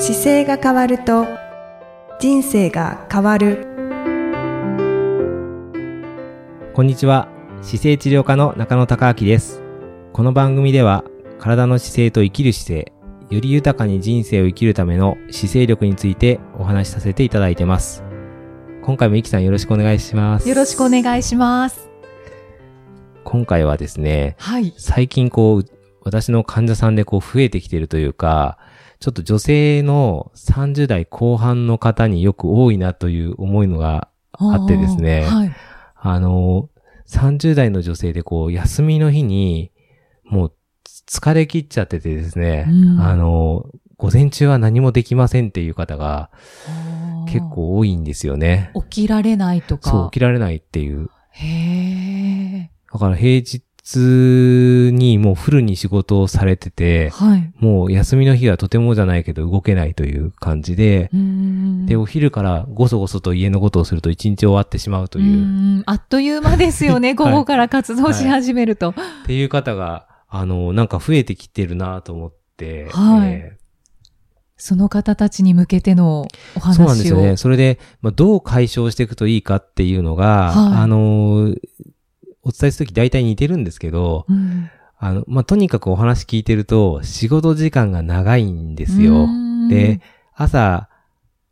姿勢が変わると人生が変わる。こんにちは。姿勢治療科の中野孝明です。この番組では体の姿勢と生きる姿勢より豊かに人生を生きるための姿勢力についてお話しさせていただいてます。今回もいきさんよろしくお願いします。よろしくお願いします。今回はですねはい。最近こう私の患者さんでこう増えてきてるというかちょっと女性の30代後半の方によく多いなという思いのがあってですねはい。あの、30代の女性でこう、休みの日に、もう、疲れ切っちゃっててですね、うんあの、午前中は何もできませんっていう方が結構多いんですよね。起きられないとか。そう、起きられないっていう。へえ。だから平日にもうフルに仕事をされてて、はい。もう休みの日はとてもじゃないけど動けないという感じでう、んで、お昼からごそごそと家のことをすると一日終わってしまうという、んあっという間ですよね。午後から活動し始めると。っていう方が、あの、なんか増えてきてるなと思って、はいえその方たちに向けてのお話を。ーそうなんですよね。それで、まあ、どう解消していくといいかっていうのが、はいあの、お伝えするとき大体似てるんですけど、うん。あの、まあ、とにかくお話聞いてると、仕事時間が長いんですよう。んで、、朝、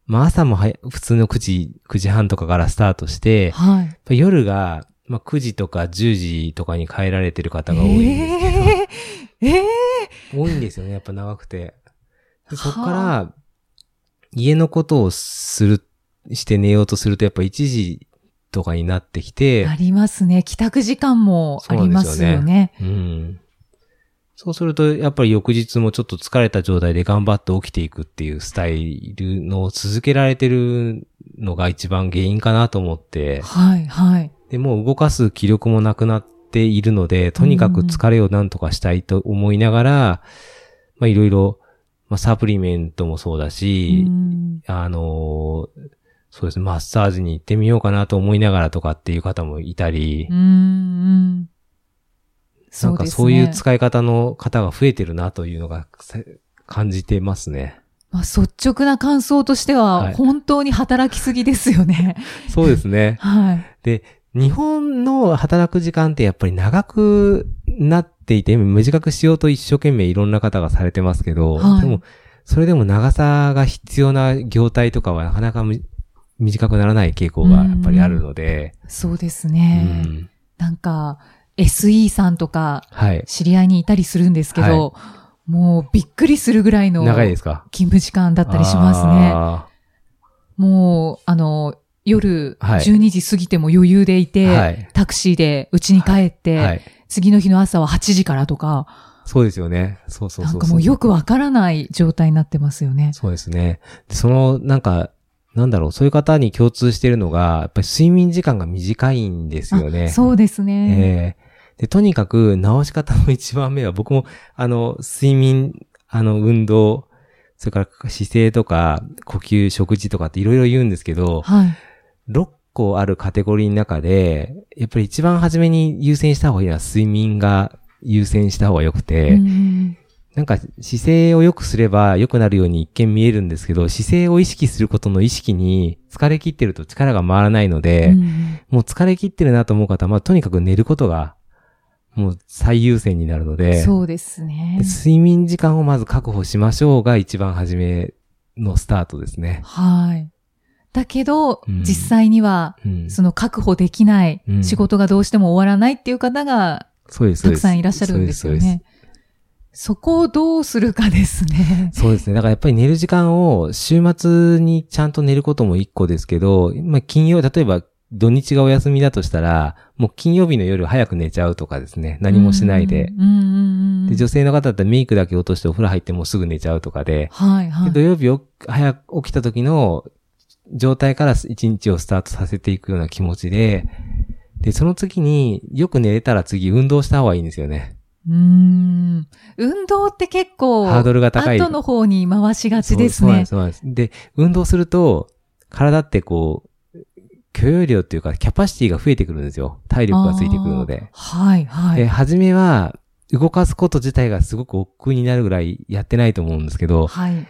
まあ、朝もはや普通の9時、9時半とかからスタートして、はい。夜が、まあ、9時とか10時とかに帰られてる方が多いんですけど、ええええ多いんですよね、やっぱ長くて。でそこかはら、家のことをする、して寝ようとすると、やっぱ1時とかになってきてあ、りますね。帰宅時間もありますよね。うん。そうすると、やっぱり翌日もちょっと疲れた状態で頑張って起きていくっていうスタイルのを続けられてるのが一番原因かなと思って、はい、はい。で、もう動かす気力もなくなっているので、とにかく疲れをなんとかしたいと思いながら、まあいろいろ、まあサプリメントもそうだし、うんあのーそうですね、マッサージに行ってみようかなと思いながらとかっていう方もいたり、うん、うん。なん。かそういう使い方の方が増えてるなというのがさ感じてますね。まあ、率直な感想としては、はい本当に働きすぎですよね。そうですね。はい。で、日本の働く時間ってやっぱり長くなっていて、短くしようと一生懸命いろんな方がされてますけど、はいでも、それでも長さが必要な業態とかはなかなかむ短くならない傾向がやっぱりあるので、そうですうね。んなんか、SE さんとか、はい。知り合いにいたりするんですけど、もうびっくりするぐらいの長いですか？勤務時間だったりしますね。あもう、あの、夜はい12時過ぎても余裕でいて、はいタクシーで家に帰って、ーはい。次の日の朝は8時からとか、そうですよね。そうそうそう。なんかもうよくわからない状態になってますよね。そうですね。でその、なんか、なんだろう、そういう方に共通してるのが、やっぱり睡眠時間が短いんですよね。あそうですね。ええで、とにかく直し方の一番目は、僕も、あの、睡眠、あの、運動、それから姿勢とか、呼吸、食事とかっていろいろ言うんですけど、はい。6個あるカテゴリーの中で、やっぱり一番初めに優先した方がいいのは睡眠が優先した方が良くて、うんなんか姿勢を良くすれば良くなるように一見見えるんですけど、姿勢を意識することの意識に疲れ切ってると力が回らないので、うんもう疲れ切ってるなと思う方は、まあとにかく寝ることがもう最優先になるので、そうですねで。睡眠時間をまず確保しましょうが一番初めのスタートですね。はい。だけど、うん実際には、うん、その確保できない、うん仕事がどうしても終わらないっていう方がそうです。たくさんいらっしゃるんですよそうです。ね。そこをどうするかですね。そうですね。だからやっぱり寝る時間を週末にちゃんと寝ることも一個ですけど、まあ金曜、例えば土日がお休みだとしたら、もう金曜日の夜早く寝ちゃうとかですね。何もしないで。で女性の方だったらメイクだけ落としてお風呂入ってもうすぐ寝ちゃうとかで、はいはい。で土曜日を早く起きた時の状態から一日をスタートさせていくような気持ちで、で、その次によく寝れたら次運動した方がいいんですよね。うーん。運動って結構、ハードルが高い後の方に回しがちですねそうなんです、。そうなんです。で、運動すると、体ってこう、許容量っていうか、キャパシティが増えてくるんですよ。体力がついてくるので。はい、はで、い。初めは、動かすこと自体がすごく億劫になるぐらいやってないと思うんですけど、はい。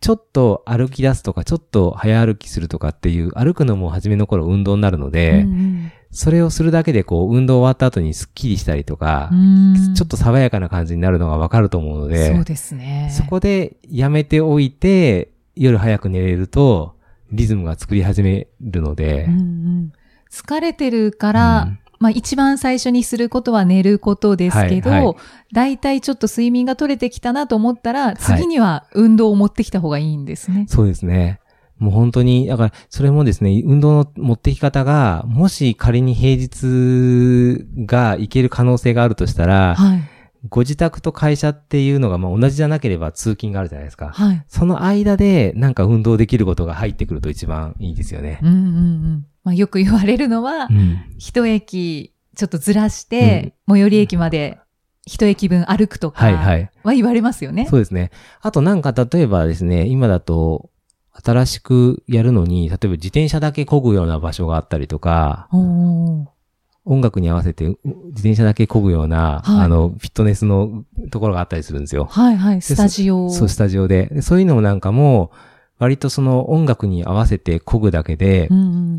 ちょっと歩き出すとか、ちょっと早歩きするとかっていう、歩くのも初めの頃運動になるので、うんそれをするだけでこう、運動終わった後にスッキリしたりとかう、ん。ちょっと爽やかな感じになるのがわかると思うので、そうですね。そこでやめておいて、夜早く寝れると、リズムが作り始めるのでうん、うん。疲れてるから、うんまあ一番最初にすることは寝ることですけど、はいはいだいたいちょっと睡眠が取れてきたなと思ったら、次には運動を持ってきた方がいいんですね。そうですね。もう本当に、だから、それもですね、運動の持ってき方が、もし仮に平日が行ける可能性があるとしたら、はい。ご自宅と会社っていうのがまあ同じじゃなければ通勤があるじゃないですか。はい。その間でなんか運動できることが入ってくると一番いいですよねう。んうんうん。まあよく言われるのはう、ん。一駅ちょっとずらして、最寄り駅まで一駅分歩くとかはいはい。は言われますよね。そうですね。あとなんか例えばですね、今だと新しくやるのに、例えば自転車だけ漕ぐような場所があったりとか、おー音楽に合わせてう自転車だけ漕ぐような、はいあの、フィットネスのところがあったりするんですよ。はいはい。スタジオ。そう、スタジオで。でそういうのもなんかも、割とその音楽に合わせて漕ぐだけでう、んうん。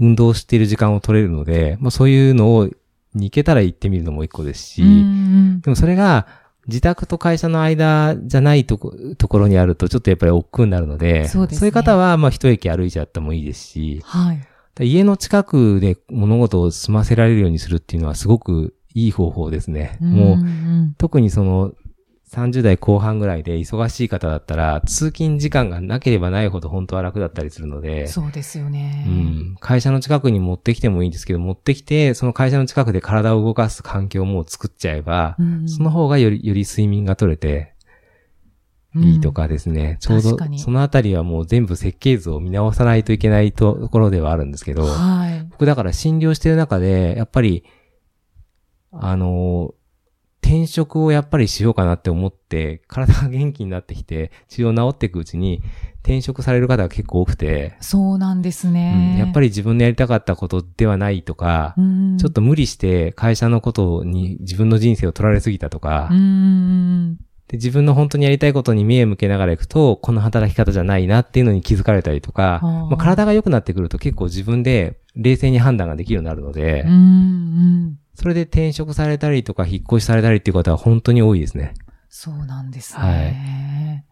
運動している時間を取れるので、まあそういうのをに行けたら行ってみるのも一個ですし、うんうんでもそれが自宅と会社の間じゃないとこところにあるとちょっとやっぱり億劫になるので、そうですねいう方はまあ一駅歩いちゃってもいいですし、はい。家の近くで物事を済ませられるようにするっていうのはすごくいい方法ですね。もう、ん特にその30代後半ぐらいで忙しい方だったら、通勤時間がなければないほど本当は楽だったりするのうでん、そうですよね。うん、会社の近くに持ってきてもいいんですけど、持ってきて、その会社の近くで体を動かす環境をもう作っちゃえば、うんその方がより、より睡眠が取れていいとかですね。ちょうどそのあたりはもう全部設計図を見直さないといけないところではあるんですけうんど、はい。僕だから診療してる中で、やっぱり、あの、転職をやっぱりしようかなって思って、体が元気になってきて、治療治っていくうちに、転職される方が結構多くて、そうなんですうね。ん、やっぱり自分のやりたかったことではないとか、うん、ちょっと無理して会社のことに自分の人生を取られすぎたとか、うん。で自分の本当にやりたいことに目を向けながらいくと、この働き方じゃないなっていうのに気づかれたりとか、まあ、体が良くなってくると結構自分で冷静に判断ができるようになるので、うんうん。それで転職されたりとか引っ越しされたりっていう方は本当に多いですね。そうなんですね。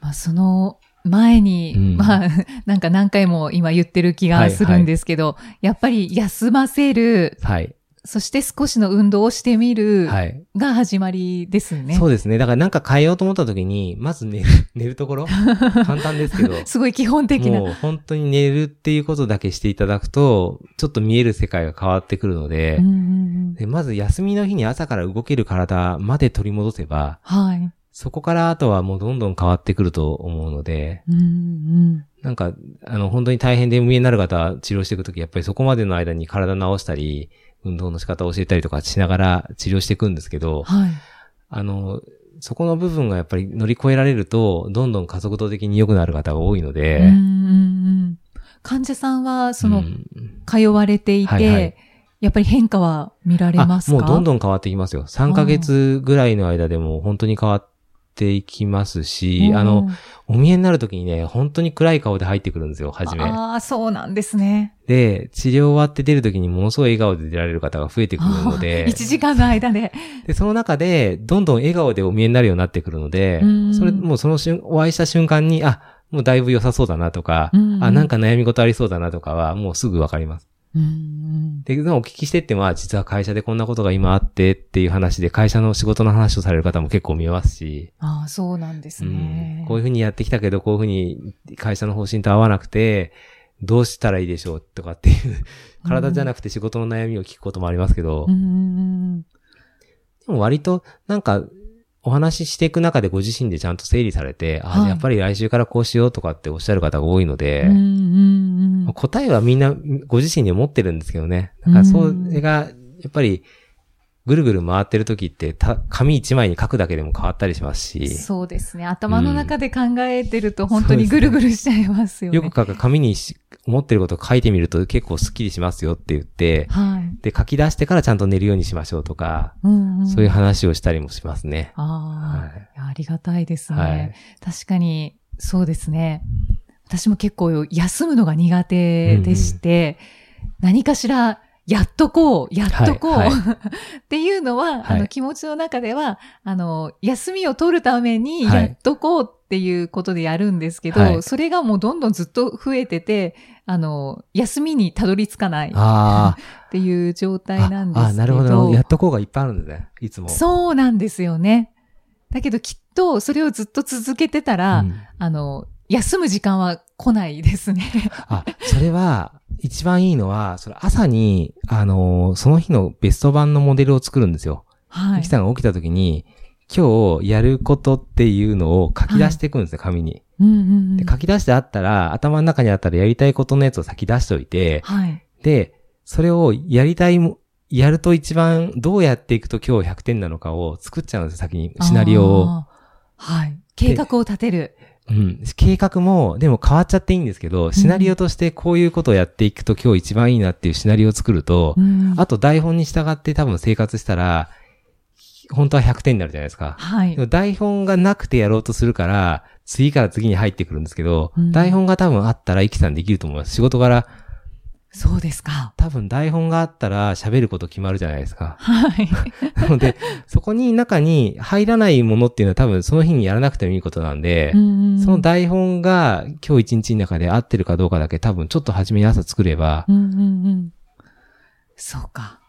まあ、その前に、うんまあ、なんか何回も今言ってる気がするんですけど、やっぱり休ませる、はい。そして少しの運動をしてみるはい。が始まりですね。そうですね。だからなんか変えようと思った時に、まず寝る、寝るところ？簡単ですけど。すごい基本的な。もう本当に寝るっていうことだけしていただくと、ちょっと見える世界が変わってくるので、うんうんうんでまず休みの日に朝から動ける体まで取り戻せば、はい。そこからあとはもうどんどん変わってくると思うので、うんうんなんか、あの、本当に大変で無縁になる方は治療していくとき、やっぱりそこまでの間に体直したり、運動の仕方を教えたりとかしながら治療していくんですけど、はい。あの、そこの部分がやっぱり乗り越えられると、どんどん加速度的に良くなる方が多いので、患者さんは、そのう、ん通われていて、はいはいやっぱり変化は見られますか？あもうどんどん変わってきますよ。3ヶ月ぐらいの間でも本当に変わっていきますし、あの、、お見えになるときにね、本当に暗い顔で入ってくるんですよ、初め。ああ、そうなんですね。で、治療終わって出るときにものすごい笑顔で出られる方が増えてくるので1、時間の間で。で、その中で、どんどん笑顔でお見えになるようになってくるのでうん、それ、もうその瞬、お会いした瞬間に、あ、もうだいぶ良さそうだなとか、うんあ、なんか悩み事ありそうだなとかは、もうすぐわかります。うんうん。で、お聞きしてっては、実は会社でこんなことが今あってっていう話で、会社の仕事の話をされる方も結構見えますし、ああ、そうなんですね。うん。こういうふうにやってきたけど、こういうふうに会社の方針と合わなくて、どうしたらいいでしょうとかっていう、体じゃなくて仕事の悩みを聞くこともありますけど、うんうん。でも割と、なんか、お話ししていく中でご自身でちゃんと整理されて、あはい。やっぱり来週からこうしようとかっておっしゃる方が多いので、うんうんうん。まあ答えはみんなご自身で持ってるんですけどね。だからそれが、やっぱり、ぐるぐる回ってる時って、た紙一枚に書くだけでも変わったりしますし、そうですね。頭の中で考えてると本当にぐるぐるしちゃいますよね。よく書く紙にし思ってることを書いてみると結構スッキリしますよって言って、はい。で、書き出してからちゃんと寝るようにしましょうとか、うんうんそういう話をしたりもしますね。ああ、はいありがたいですね。はい確かに、そうですね。私も結構休むのが苦手でして、何かしらやっとこう、やっとこう、はい っていうのは、はいあの気持ちの中では、あの、休みを取るためにはいやっとこうっていうことでやるんですけど、はいそれがもうどんどんずっと増えてて、あの、休みにたどり着かないっあていう状あ。態なんですけど。ああ、なるほど。やっとこうがいっぱいあるんだね。いつも。そうなんですよね。だけどきっとそれをずっと続けてたら、うんあの、休む時間は来ないですね。あ、それは、一番いいのは、それ朝に、あのーその日のベスト版のモデルを作るんですよ。はいミキ。さんが起きた時に、今日やることっていうのを書き出していくんですね、紙に。うんうんうんで、書き出してあったら、頭の中にあったらやりたいことのやつを先出しておいて、はい。で、それをやりたいも、やると一番どうやっていくと今日100点なのかを作っちゃうんですよ、先に。シナリオを。はい。計画を立てる。うん。計画も、でも変わっちゃっていいんですけど、シナリオとしてこういうことをやっていくと今日一番いいなっていうシナリオを作ると、うんあと台本に従って多分生活したら、本当は100点になるじゃないですか。はい。台本がなくてやろうとするから、次から次に入ってくるんですけど、うん台本が多分あったら、イキさんできると思います。仕事柄、そうですか。多分台本があったら喋ること決まるじゃないですか。はい。な ので、そこに中に入らないものっていうのは多分その日にやらなくてもいいことなんで、うんその台本が今日一日の中で合ってるかどうかだけ多分ちょっと初めに朝作れば、うんうんうん。そうか。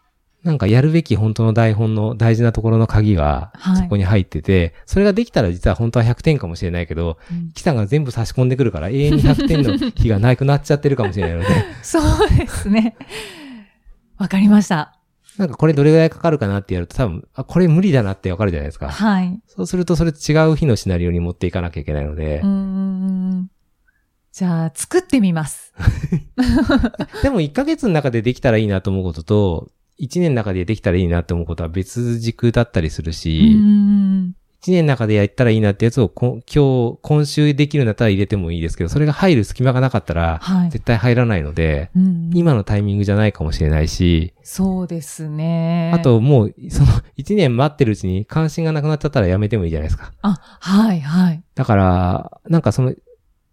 なんかやるべき本当の台本の大事なところの鍵がはいそこに入ってて、それができたら実は本当は100点かもしれないけど、うんキさんが全部差し込んでくるから永遠に100点の日がなくなっちゃってるかもしれないので、そうですね。わかりました。なんかこれどれぐらいかかるかなってやると多分、あ、これ無理だなってわかるじゃないですか。はい。そうするとそれ違う日のシナリオに持っていかなきゃいけないのでうん。じゃあ、作ってみます。でも1ヶ月の中でできたらいいなと思うことと、1年の中でできたらいいなと思うことは別軸だったりするうんし、うん1年の中でやったらいいなってやつをこ今日、今週できるんだったら入れてもいいですけど、それが入る隙間がなかったら、はい。絶対入らないので、うんうん今のタイミングじゃないかもしれないし、そうですね。あ、ともう、その1年待ってるうちに関心がなくなっちゃったらやめてもいいじゃないですか。あ、はい、はい。だから、なんかその、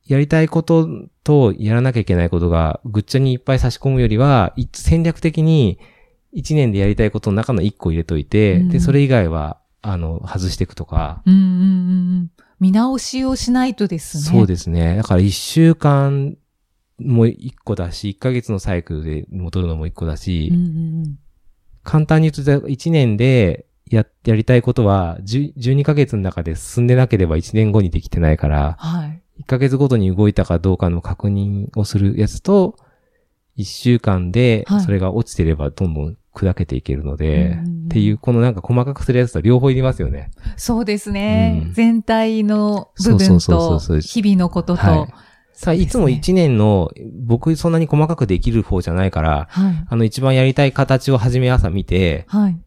やりたいこととやらなきゃいけないことがぐっちゃにいっぱい差し込むよりは、い戦略的に1年でやりたいことの中の1個入れといて、うんで、それ以外は、あの、外していくとか、うんうんうんうん。見直しをしないとですね。そうですね。だから1週間も1個だし、1ヶ月のサイクルで戻るのも1個だし、うんうんうん。簡単に言うと、1年でや、やりたいことは、10 12ヶ月の中で進んでなければ1年後にできてないから、はい。1ヶ月ごとに動いたかどうかの確認をするやつと、1週間ではい、それが落ちてればどんどん砕けていけるので、うんっていう、このなんか細かくするやつと両方いりますよね。そうですね。うん全体の部分と、日々のことと、はい。さあ、いつもそうです1年の、僕そんなに細かくできる方じゃないから、はい。あの一番やりたい形を初め朝見て、はい。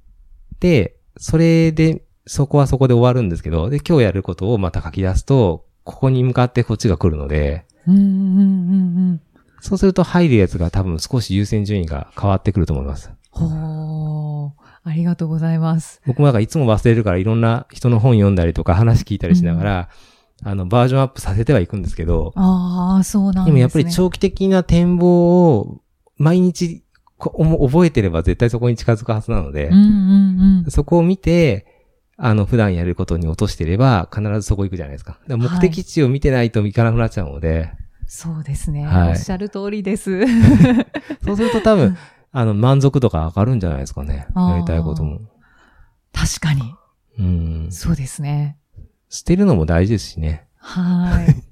で、それで、そこはそこで終わるんですけど、で、今日やることをまた書き出すと、ここに向かってこっちが来るので、うんうんうんうん。そうすると入るやつが多分少し優先順位が変わってくると思います。ほー。ありがとうございます。僕もなんかいつも忘れるからいろんな人の本読んだりとか話聞いたりしながら、あの、バージョンアップさせてはいくんですけど、ああ、そうなんですね。でもやっぱり長期的な展望を毎日覚えてれば絶対そこに近づくはずなのでうん、うんうん。そこを見て、あの、普段やることに落としてれば必ずそこ行くじゃないですか。だから目的地を見てないと行かなくなっちゃうので、そうですね。はいおっしゃる通りです。そうすると多分、あの、満足度が上がるんじゃないですかね。やりたいことも。確かに。うん。そうですね。捨てるのも大事ですしね。はい。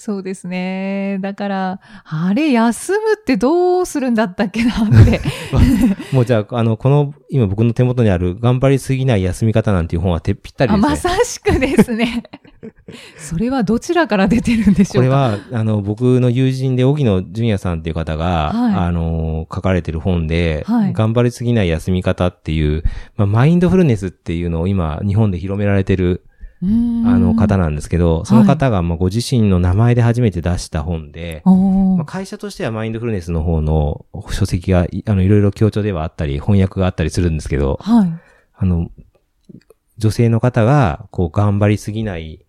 そうですね。だから、あれ、休むってどうするんだったっけなって。もうじゃあ、あの、この、今僕の手元にある、頑張りすぎない休み方なんていう本はてぴったりあ、ですね。まさしくですね。それはどちらから出てるんでしょうか？これは、あの、僕の友人で、荻野純也さんっていう方が、はいあの、書かれてる本で、はい頑張りすぎない休み方っていう、まあ、マインドフルネスっていうのを今、日本で広められてる、あの、方なんですけど、その方が、まあ、ご自身の名前で初めて出した本で、おーまあ、会社としてはマインドフルネスの方の書籍が、いあの、いろいろ強調ではあったり、翻訳があったりするんですけど、はい。あの、女性の方が、こう、頑張りすぎない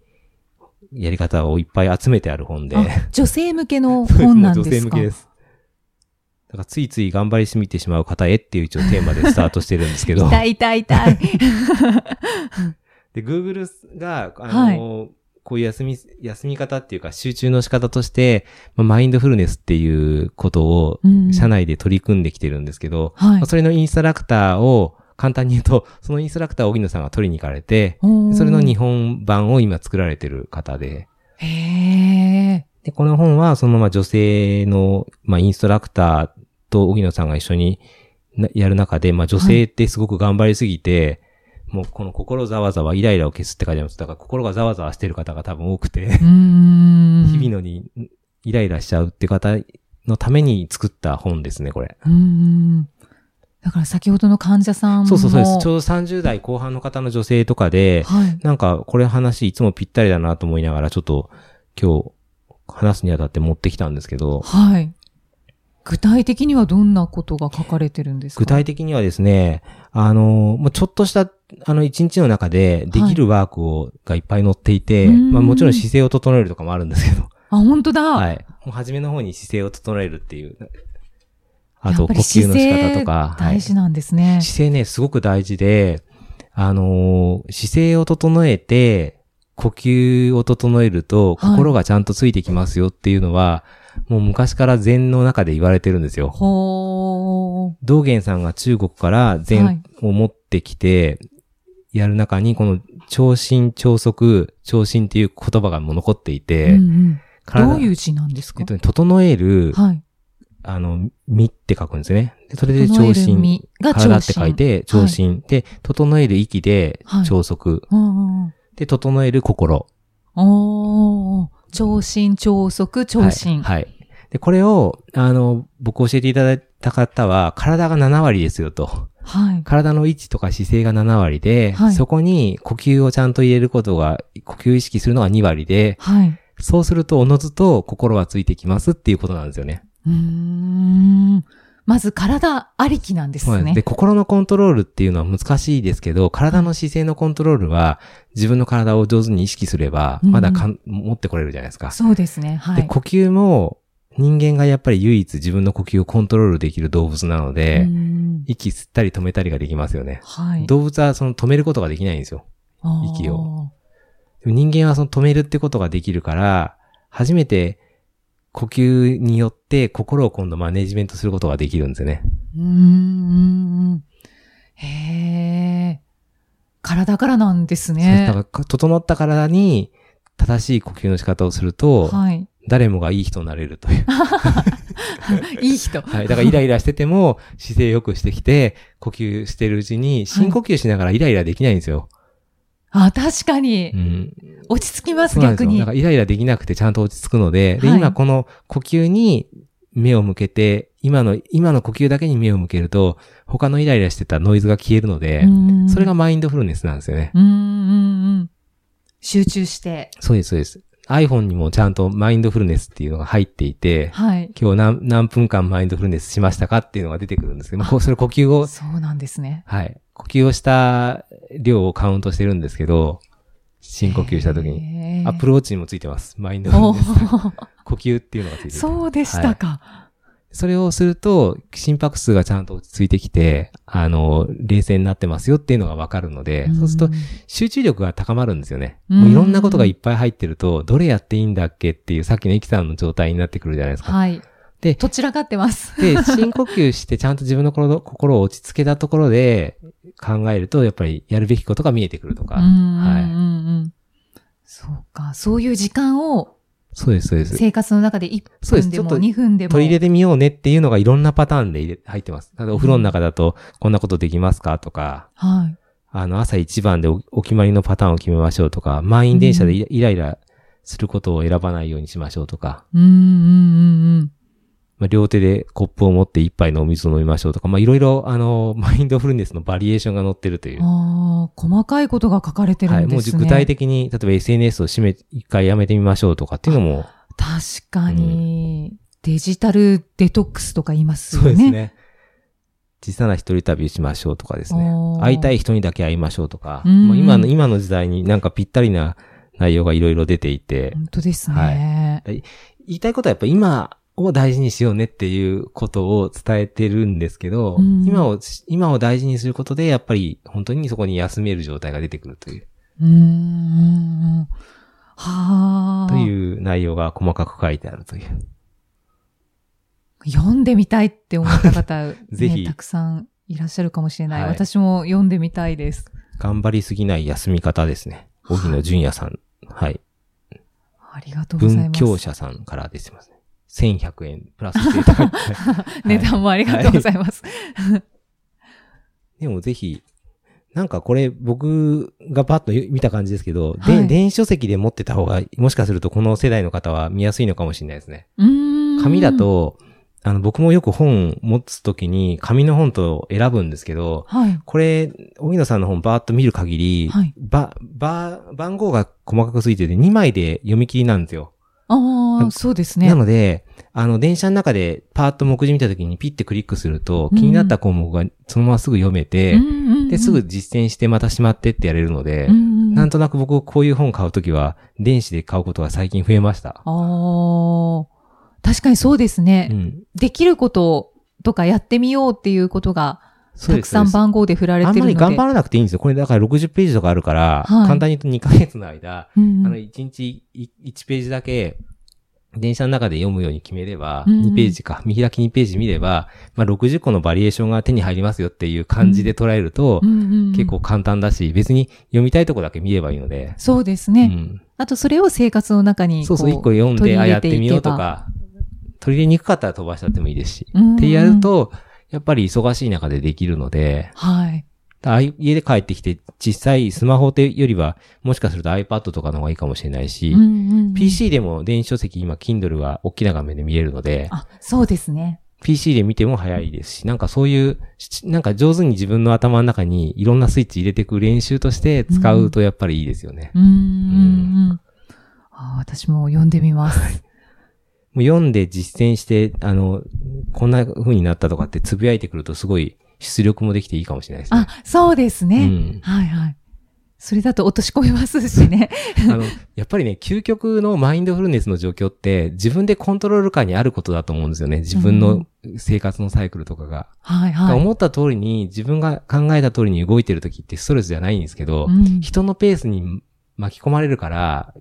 やり方をいっぱい集めてある本で。あ女性向けの 本なんですか？女性向けです。だからついつい頑張りすぎてしまう方へっていう一応テーマでスタートしてるんですけど。痛い痛い痛い。で、Google が、あの、こういう休み、休み方っていうか集中の仕方として、まあ、マインドフルネスっていうことをうん社内で取り組んできてるんですけど、はい。まあそれのインストラクターを簡単に言うと、そのインストラクターを荻野さんが取りに行かれて、それの日本版を今作られてる方で、へえ。で、この本はそのまま女性の、まあ、インストラクターと荻野さんが一緒になやる中で、まあ、女性ってすごく頑張りすぎて、もうこの心ざわざわイライラを消すって書いてます。だから心がざわざわしてる方が多分多くて、うーん。日々のにイライラしちゃうって方のために作った本ですね、これ。うーん。だから先ほどの患者さんも。そうそうそうです。ちょうど30代後半の方の女性とかで、はい。なんかこれ話いつもぴったりだなと思いながら、ちょっと今日話すにあたって持ってきたんですけど、はい。具体的にはどんなことが書かれてるんですか？具体的にはですね、あの、もうちょっとした、あの、一日の中でできるワークを、がいっぱい載っていて、うんまあもちろん姿勢を整えるとかもあるんですけど、あ、本当だ。はい。もう初めの方に姿勢を整えるっていう、あと呼吸の仕方とか、大事なんですね。姿勢ね、すごく大事で、あのー姿勢を整えて、呼吸を整えると、はい心がちゃんとついてきますよっていうのは、もう昔から禅の中で言われてるんですよ。ほー。道元さんが中国からはい禅を持ってきて、やる中に、この長身長足、長身っていう言葉がもう残っていて、うんうん体どういう字なんですか？えっとね、整える、はい。あの、身って書くんですね。でそれで長身体って書いて、長はい身。で、整える息ではい、長足。うんうんで、整える心。うん。おー。長身、長足、長身。はい。はい。で、これを、あの、僕教えていただいた方は、体が7割ですよと。はい。体の位置とか姿勢が7割で、はいそこに呼吸をちゃんと入れることが、呼吸を意識するのが2割で、はい。そうすると、おのずと心はついてきますっていうことなんですよね。うーん。まず体ありきなんですね。で心のコントロールっていうのは難しいですけど、体の姿勢のコントロールは、自分の体を上手に意識すれば、うんまだかん、持ってこれるじゃないですか。そうですね。はで、い。呼吸も、人間がやっぱり唯一自分の呼吸をコントロールできる動物なので、うん息吸ったり止めたりができますよね。はい。動物はその止めることができないんですよ。息を人間はその止めるってことができるから、初めて呼吸によって心を今度マネジメントすることができるんですよね。うーん。へえ。体からなんですそうね。だからか整った体に正しい呼吸の仕方をすると、はい。誰もがいい人になれるという。いい人。はい。だからイライラしてても姿勢良くしてきて、呼吸してるうちに深呼吸しながらイライラできないんですよ。あ、確かにう。ん。落ち着きます、そうなんですよ。逆にだか。らイライラできなくてちゃんと落ち着くので、で、はい今この呼吸に目を向けて、今の、今の呼吸だけに目を向けると、他のイライラしてたノイズが消えるので、うんそれが、マインドフルネスなんですよね。うんうんうん。集中して。そうです、そうです。iPhone にもちゃんとマインドフルネスっていうのが入っていて、はい。今日何何分間マインドフルネスしましたかっていうのが出てくるんですけど、こうそれ呼吸を、そうなんですね。はい。呼吸をした量をカウントしてるんですけど、深呼吸した時に。にアップルウォッチにもついてます。マインドフルおネス。ー呼吸っていうのがついてる。そうでしたか。それをすると、心拍数がちゃんと落ち着いてきて、あの、冷静になってますよっていうのがわかるので、そうするとん集中力が高まるんですよね。うんもういろんなことがいっぱい入ってると、どれやっていいんだっけっていうさっきのイキさんの状態になってくるじゃないですか。はい。でどちらかってます。で、深呼吸してちゃんと自分の心心を落ち着けたところで考えると、やっぱりやるべきことが見えてくるとか。うんうんはい。うんうんそうか。そういう時間をそうです、そうです。生活の中で1そうです分でもちょっと2分でも。取り入れてみようねっていうのがいろんなパターンで入れ入ってます。お風呂の中だと、こんなことできますかとか、はい。あの、朝一番でおお決まりのパターンを決めましょうとか、満員電車でイライライラすることを選ばないようにしましょうとか、うんうんうんうん。まあ、両手でコップを持って一杯のお水を飲みましょうとか、まあ、いろいろ、あの、マインドフルネスのバリエーションが載ってるという。ああ、細かいことが書かれてるはい。んですね。もう具体的に、例えば SNS を閉め、一回やめてみましょうとかっていうのも、確かに、デジタルデトックスとか言いますよね。そうですね。小さな一人旅しましょうとかですね会いたい人にだけ会いましょうとか、うんもう今の、今の時代になんかぴったりな内容がいろいろ出ていて、本当ですね。言いたいことはやっぱ今を大事にしようねっていうことを伝えてるんですけど、うん今を、今を大事にすることで、やっぱり本当にそこに休める状態が出てくるという、うーん。はあ。という内容が細かく書いてあるという。読んでみたいって思った方、ぜひね、たくさんいらっしゃるかもしれない。はい私も読んでみたいです。頑張りすぎない休み方ですね。荻野純也さん。はい。ありがとうござい文ます。教者さんから出てますね。1100円プラスしていただい 値段もありがとうございます。でもぜひ、なんかこれ僕がパッと見た感じですけど、はいで電子書籍で持ってた方が、もしかするとこの世代の方は見やすいのかもしれないですね。紙だ、と、あの僕もよく本持つときに紙の本と選ぶんですけど、はい。これ、荻野さんの本バーッと見る限り、はいば、ば、番号が細かくついてて2枚で読み切りなんですよ。ああ、そうですね。なので、あの、電車の中でパーッと目次見たときにピッてクリックすると、気になった項目がそのまますぐ読めて、うんうんうんで、すぐ実践してまたしまってってやれるので、うんうんなんとなく僕こういう本買うときは、電子で買うことが最近増えました。ああ、確かにそうですね。うん。できることとかやってみようっていうことが、たくさん番号で振られてあんまるので。り頑張らなくていいんですよ。これだから60ページとかあるから、はい。簡単に言うと2ヶ月の間、うん。うんあの、1日1ページだけ、電車の中で読むように決めれば、うんうん。2ページか、見開き2ページ見れば、まあ、60個のバリエーションが手に入りますよっていう感じで捉えると、結構簡単だし、別に読みたいとこだけ見ればいいので、そうですね。うん。あとそれを生活の中にこそうそう、1個読んで、あ、やっててみようとか、取り入れにくかったら飛ばしちゃってもいいですし、ってやると、やっぱり忙しい中でできるので、はい。家で帰ってきて、小さいスマホってよりは、もしかすると iPad とかの方がいいかもしれないし、うんうんうん PC でも電子書籍今 Kindle は大きな画面で見れるので、あ、そうですね。PC で見ても早いですし、なんかそういう、しなんか上手に自分の頭の中にいろんなスイッチ入れていく練習として使うとやっぱりいいですよね。うーんうんうん。あ私も読んでみます。もう読んで実践して、あの、こんな風になったとかってつぶやいてくるとすごい出力もできていいかもしれないですねあ。、そうですね。うんはいはい。それだと落とし込めますしね。あの、やっぱりね、究極のマインドフルネスの状況って自分でコントロール下にあることだと思うんですよね。自分の生活のサイクルとかが。はいはい。思った通りに自分が考えた通りに動いてる時ってストレスじゃないんですけど、うん人のペースに巻き込まれるから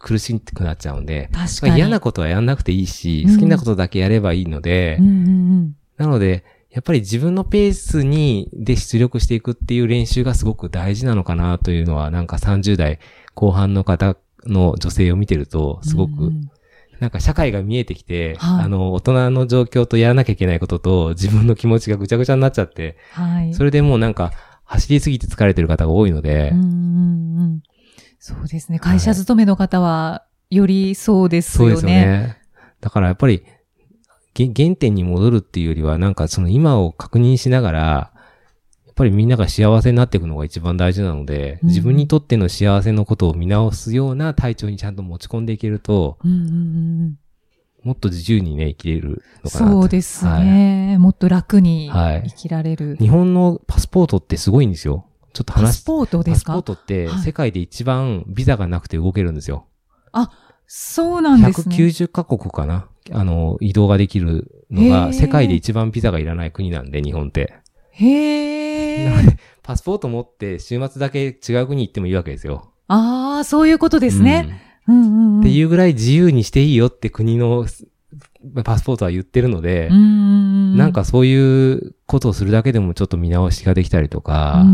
苦しくなっちゃうんで、確かに。嫌なことはやんなくていいし、うん好きなことだけやればいいので、うんうんうん。なので、やっぱり自分のペースに、で出力していくっていう練習がすごく大事なのかなというのは、なんか30代後半の方の女性を見てると、すごく、なんか社会が見えてきて、はいあの、大人の状況とやらなきゃいけないことと、自分の気持ちがぐちゃぐちゃになっちゃって、はい。それでもうなんか、走りすぎて疲れてる方が多いので、うんうんうん。そうですね。会社勤めの方は、よりそうですよね。そうですよね。だからやっぱり、げ原点に戻るっていうよりは、なんかその今を確認しながら、やっぱりみんなが幸せになっていくのが一番大事なので、うん自分にとっての幸せのことを見直すような体調にちゃんと持ち込んでいけると、うんうんうんもっと自由にね、生きれるのかなとそうですね。もっと楽にはい生きられる。日本のパスポートってすごいんですよ。ちょっと話しパスポートですか？パスポートってはい世界で一番ビザがなくて動けるんですよ。そうなんですね。190カ国かな？あの、移動ができるのが、世界で一番ビザがいらない国なんで、日本って。へえ。パスポート持って週末だけ違う国行ってもいいわけですよ。ああ、そういうことですね。うんうんう。うんん。っていうぐらい自由にしていいよって国のパスポートは言ってるので。なんかそういうことをするだけでもちょっと見直しができたりとかう、んう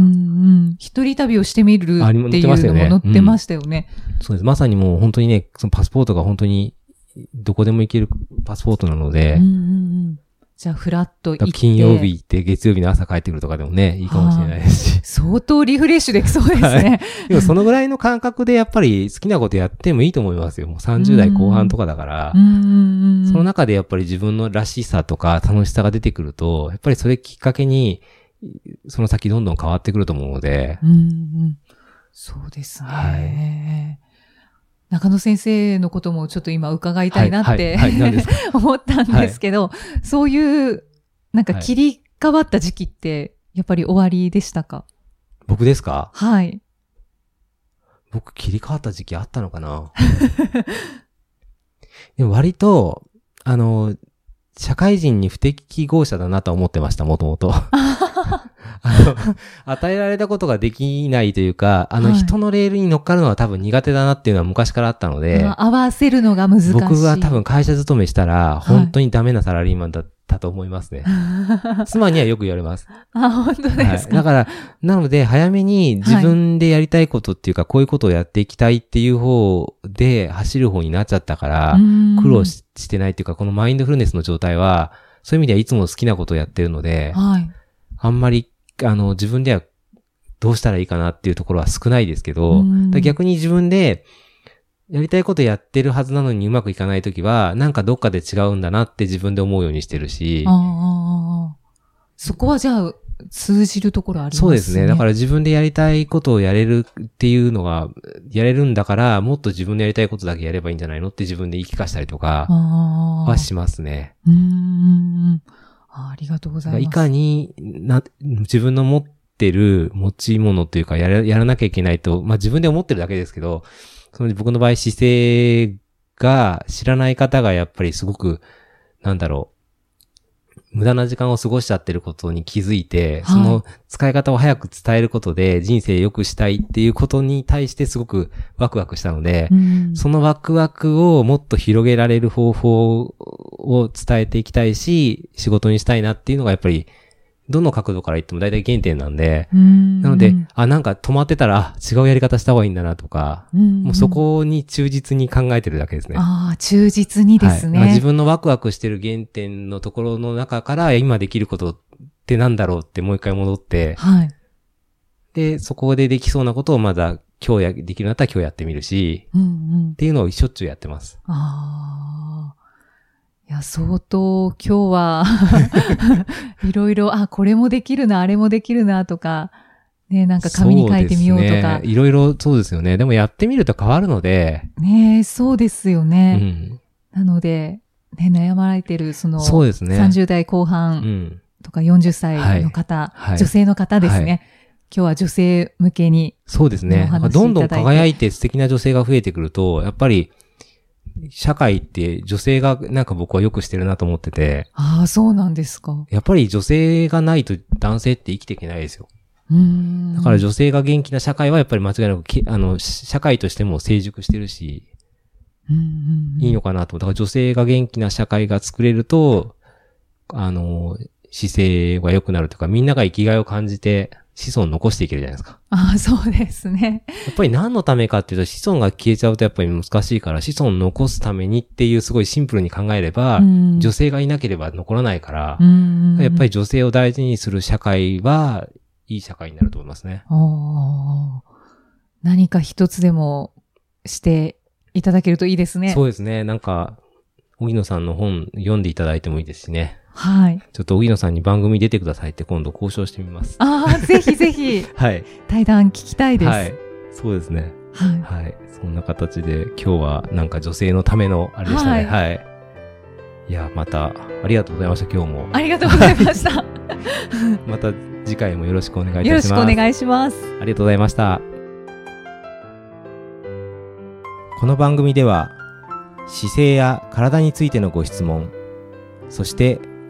ん。一人旅をしてみるありもっていうのも載ってましたよね。そうです。まさにもう本当にね、そのパスポートが本当にどこでも行けるパスポートなのでうん、うんうん。じゃあ、フラッと行って。金曜日行って月曜日の朝帰ってくるとかでもね、いいかもしれないですし。相当リフレッシュできそうですね。でもそのぐらいの感覚でやっぱり好きなことやってもいいと思いますよ。もう30代後半とかだから。その中でやっぱり自分のらしさとか楽しさが出てくると、やっぱりそれきっかけに、その先どんどん変わってくると思うので、うんうん。そうですね。はい中野先生のこともちょっと今伺いたいなって、はいはいはい何ですか？思ったんですけど、そういう、なんかはい。切り替わった時期って、やっぱり終わりでしたか？僕ですか？はい。僕切り替わった時期あったのかな？でも割と、あの、社会人に不適合者だなとは思ってました、もともと。あの、与えられたことができないというか、あの、はい人のレールに乗っかるのは多分苦手だなっていうのは昔からあったので、まあ合わせるのが難しい。僕は多分会社勤めしたら、い本当にダメなサラリーマンだったと思いますね。妻にはよく言われます。あ、本当ですはい。か。だから、なので、早めに自分でやりたいことっていうか、こういうことをやっていきたいっていう方で走る方になっちゃったから、苦労ししてないっていうか、このマインドフルネスの状態は、そういう意味ではいつも好きなことをやってるので、はい。あんまり、あの、自分ではどうしたらいいかなっていうところは少ないですけど、逆に自分で、やりたいことやってるはずなのにうまくいかないときは、なんかどっかで違うんだなって自分で思うようにしてるし、ああ。そこはじゃあ、通じるところありますね。そうですね。だから自分でやりたいことをやれるっていうのが、やれるんだから、もっと自分でやりたいことだけやればいいんじゃないのって自分で言い聞かしたりとか。はしますね。うーん。ありがとうございます。いかにな、自分の持ってる持ち物というか、やらやらなきゃいけないと、まあ自分で思ってるだけですけど、その僕の場合姿勢が知らない方がやっぱりすごく、なんだろう、無駄な時間を過ごしちゃってることに気づいて、はい。その使い方を早く伝えることで人生良くしたいっていうことに対してすごくワクワクしたので、うん。そのワクワクをもっと広げられる方法を伝えていきたいし、仕事にしたいなっていうのがやっぱり、どの角度から言っても大体原点なんで、うんなので、あ、なんか止まってたら、あ違うやり方した方がいいんだなとか、うんもうそこに忠実に考えてるだけですね。ああ、忠実にですね。はい、自分のワクワクしてる原点のところの中から、今できることってなんだろうってもう一回戻って、はい。で、そこでできそうなことをまだ今日や、できるんだったら今日やってみるし、うんうんっ。ていうのをしょっちゅうやってます。ああ。いや、相当今日は、いろいろ、あ、これもできるな、あれもできるな、とか、ね、なんか紙に書いてみようとかね。いろいろそうですよね。でもやってみると変わるので、ねそうですようね。ん。なので、ね、悩まれてる、その、そうですね。30代後う半ん。とか40歳の方、はいはい女性の方ですね。はい今日は女性向けに、そうですね。どんどん輝いて素敵な女性が増えてくると、やっぱり、社会って女性がなんか僕はよくしてるなと思ってて、ああ、そうなんですか。やっぱり女性がないと男性って生きていけないですよ。うーん。だから女性が元気な社会はやっぱり間違いなくき、あの、し社会としても成熟してるし、うんいいのかなと。だから女性が元気な社会が作れると、あの、姿勢が良くなるとか、みんなが生きがいを感じて子孫を残していけるじゃないですか。ああ、そうですね。やっぱり何のためかっていうと、子孫が消えちゃうとやっぱり難しいから、子孫を残すためにっていうすごいシンプルに考えれば、うん女性がいなければ残らないから、うんやっぱり女性を大事にする社会は、いい社会になると思いますね。何か一つでもしていただけるといいですね。そうですね。なんか、荻野さんの本読んでいただいてもいいですしね。はい。ちょっと荻野さんに番組出てくださいって今度交渉してみます。ああ、ぜひぜひ はい。対談聞きたいです。はい。そうですね。はい。はい。そんな形で今日はなんか女性のためのあれでしたね。ははい。い、や、またありがとうございました、今日も。ありがとうございました。また次回もよろしくお願いいたしよろます。しくお願いします。ありがとうございました。この番組では姿勢や体についてのご質問、そして